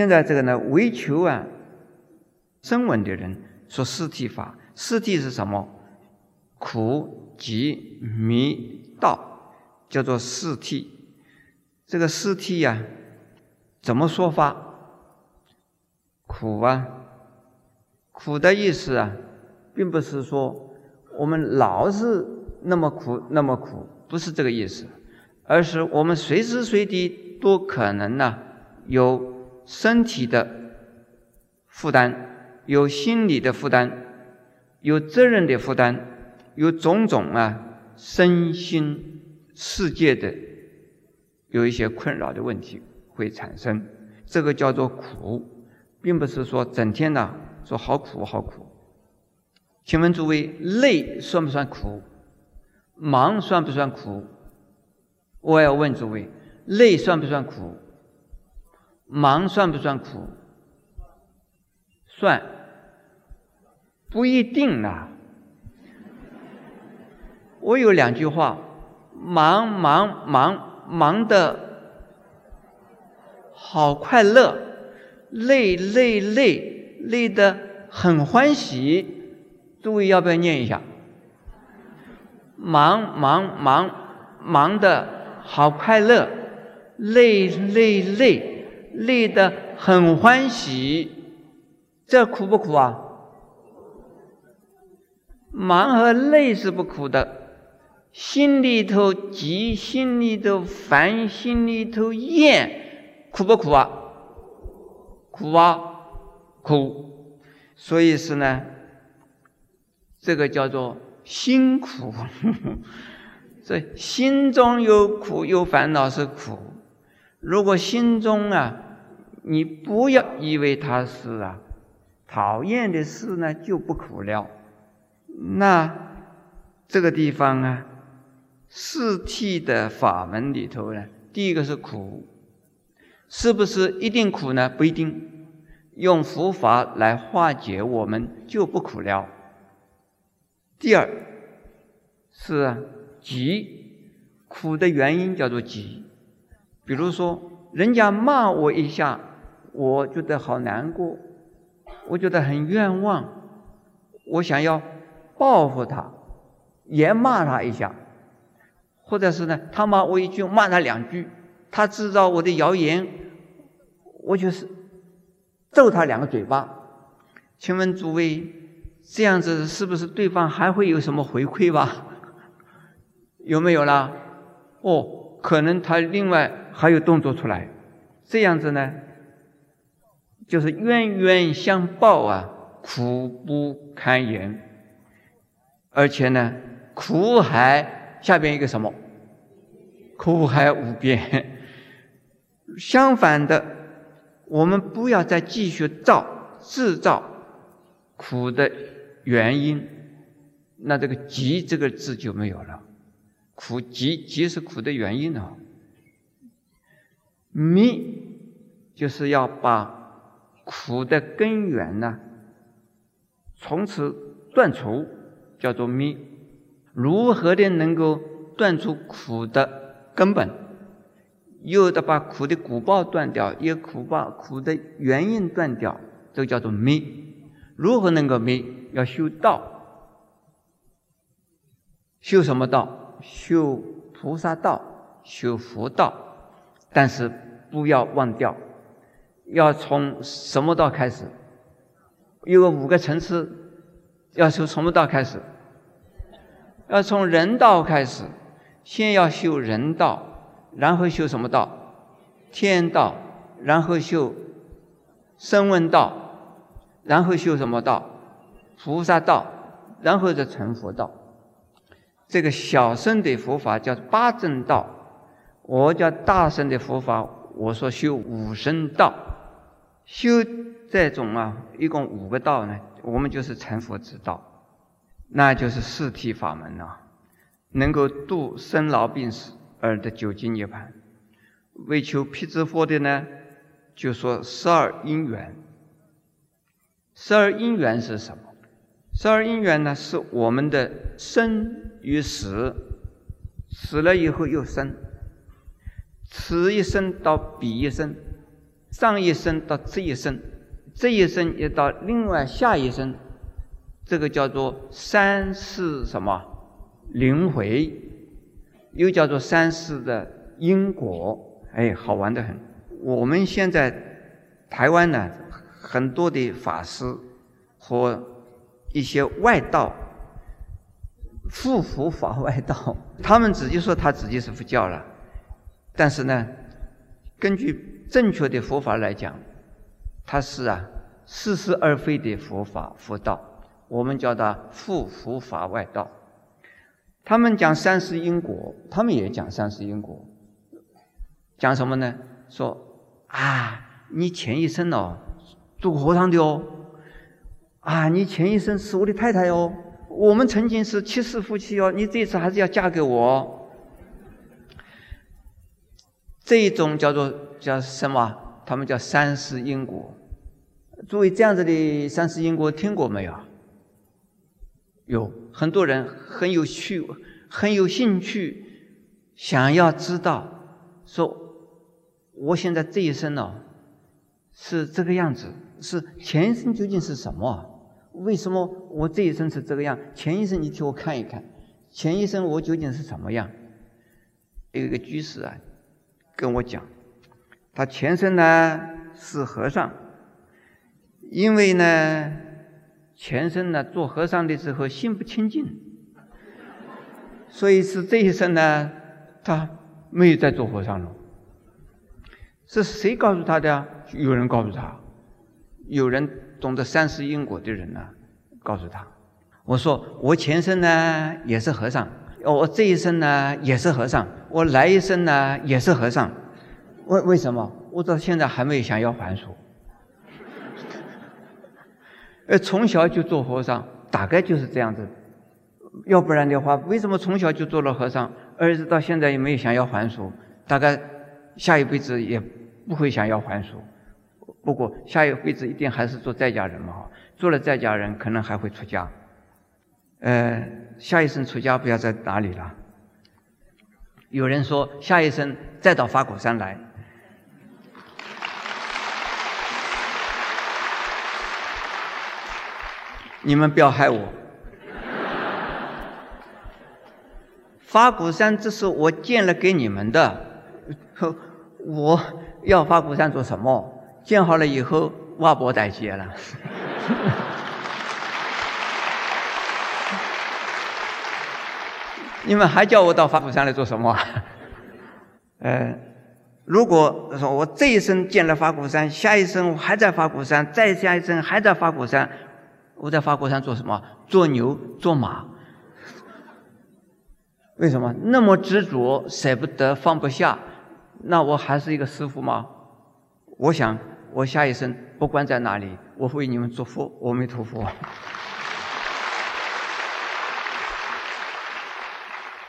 现在这个呢，为求啊，声闻的人说四谛法，四谛是什么？苦、集、迷、道，叫做四谛。这个四谛呀，怎么说法？苦啊，苦的意思啊，并不是说我们老是那么苦那么苦，不是这个意思，而是我们随时随地都可能呢有。身体的负担，有心理的负担，有责任的负担，有种种啊身心世界的有一些困扰的问题会产生，这个叫做苦，并不是说整天呢说好苦好苦。请问诸位，累算不算苦？忙算不算苦？我要问诸位，累算不算苦？忙算不算苦？算，不一定啊。我有两句话：忙忙忙忙的好快乐，累累累累的很欢喜。诸位要不要念一下？忙忙忙忙的好快乐，累累累。累得很欢喜，这苦不苦啊？忙和累是不苦的，心里头急，心里头烦，心里头厌，苦不苦啊？苦啊，苦。所以是呢，这个叫做辛苦。这心中有苦有烦恼是苦。如果心中啊，你不要以为它是啊讨厌的事呢，就不苦了。那这个地方啊，四谛的法门里头呢，第一个是苦，是不是一定苦呢？不一定。用佛法来化解，我们就不苦了。第二是急，苦的原因叫做急。比如说，人家骂我一下，我觉得好难过，我觉得很冤枉，我想要报复他，也骂他一下，或者是呢，他骂我一句，骂他两句，他制造我的谣言，我就是揍他两个嘴巴。请问诸位，这样子是不是对方还会有什么回馈吧？有没有啦？哦，可能他另外。还有动作出来，这样子呢，就是冤冤相报啊，苦不堪言。而且呢，苦海下边一个什么？苦海无边。相反的，我们不要再继续造制造苦的原因，那这个“急”这个字就没有了。苦急急是苦的原因呢。灭就是要把苦的根源呢，从此断除，叫做灭。如何的能够断除苦的根本？又得把苦的果报断掉，也苦报苦的原因断掉，这叫做灭。如何能够灭？要修道，修什么道？修菩萨道，修佛道。但是不要忘掉，要从什么道开始？有五个层次，要从什么道开始？要从人道开始，先要修人道，然后修什么道？天道，然后修声闻道，然后修什么道？菩萨道，然后再成佛道。这个小乘的佛法叫八正道。我叫大圣的佛法，我说修五声道，修这种啊，一共五个道呢，我们就是成佛之道，那就是四谛法门呐，能够度生老病死而得究竟涅槃。为求辟支佛的呢，就说十二因缘。十二因缘是什么？十二因缘呢，是我们的生于死，死了以后又生。此一生到彼一生，上一生到这一生，这一生也到另外下一生，这个叫做三世什么轮回，又叫做三世的因果，哎，好玩的很。我们现在台湾呢，很多的法师和一些外道。复佛法外道，他们自己说他自己是佛教了，但是呢，根据正确的佛法来讲，他是啊似是而非的佛法佛道，我们叫他复佛法外道。他们讲三世因果，他们也讲三世因果，讲什么呢？说啊，你前一生哦做和尚的哦，啊，你前一生是我的太太哦。我们曾经是七世夫妻哦，你这次还是要嫁给我？这一种叫做叫什么？他们叫三世因果。诸位这样子的三世因果听过没有？有很多人很有趣，很有兴趣，想要知道，说我现在这一生呢是这个样子，是前生究竟是什么？为什么我这一生是这个样？前一生你替我看一看，前一生我究竟是什么样？有一个居士啊，跟我讲，他前生呢是和尚，因为呢前生呢做和尚的时候心不清净，所以是这一生呢他没有再做和尚了。这是谁告诉他的？有人告诉他，有人。懂得三世因果的人呢，告诉他：“我说我前生呢也是和尚，我这一生呢也是和尚，我来一生呢也是和尚。为为什么？我到现在还没有想要还俗。呃，从小就做和尚，大概就是这样子。要不然的话，为什么从小就做了和尚，儿子到现在也没有想要还俗？大概下一辈子也不会想要还俗。”不过下一辈子一定还是做在家人嘛，做了在家人可能还会出家。呃，下一生出家不要在哪里了？有人说下一生再到花果山来。你们不要害我。花果山这是我建了给你们的，我要花果山做什么？建好了以后，挖博待接了。你们还叫我到花果山来做什么？呃，如果说我这一生建了花果山，下一生我还在花果山，再下一生还在花果山，我在花果山做什么？做牛做马？为什么那么执着，舍不得放不下？那我还是一个师傅吗？我想。我下一生不管在哪里，我为你们祝福，阿弥陀佛。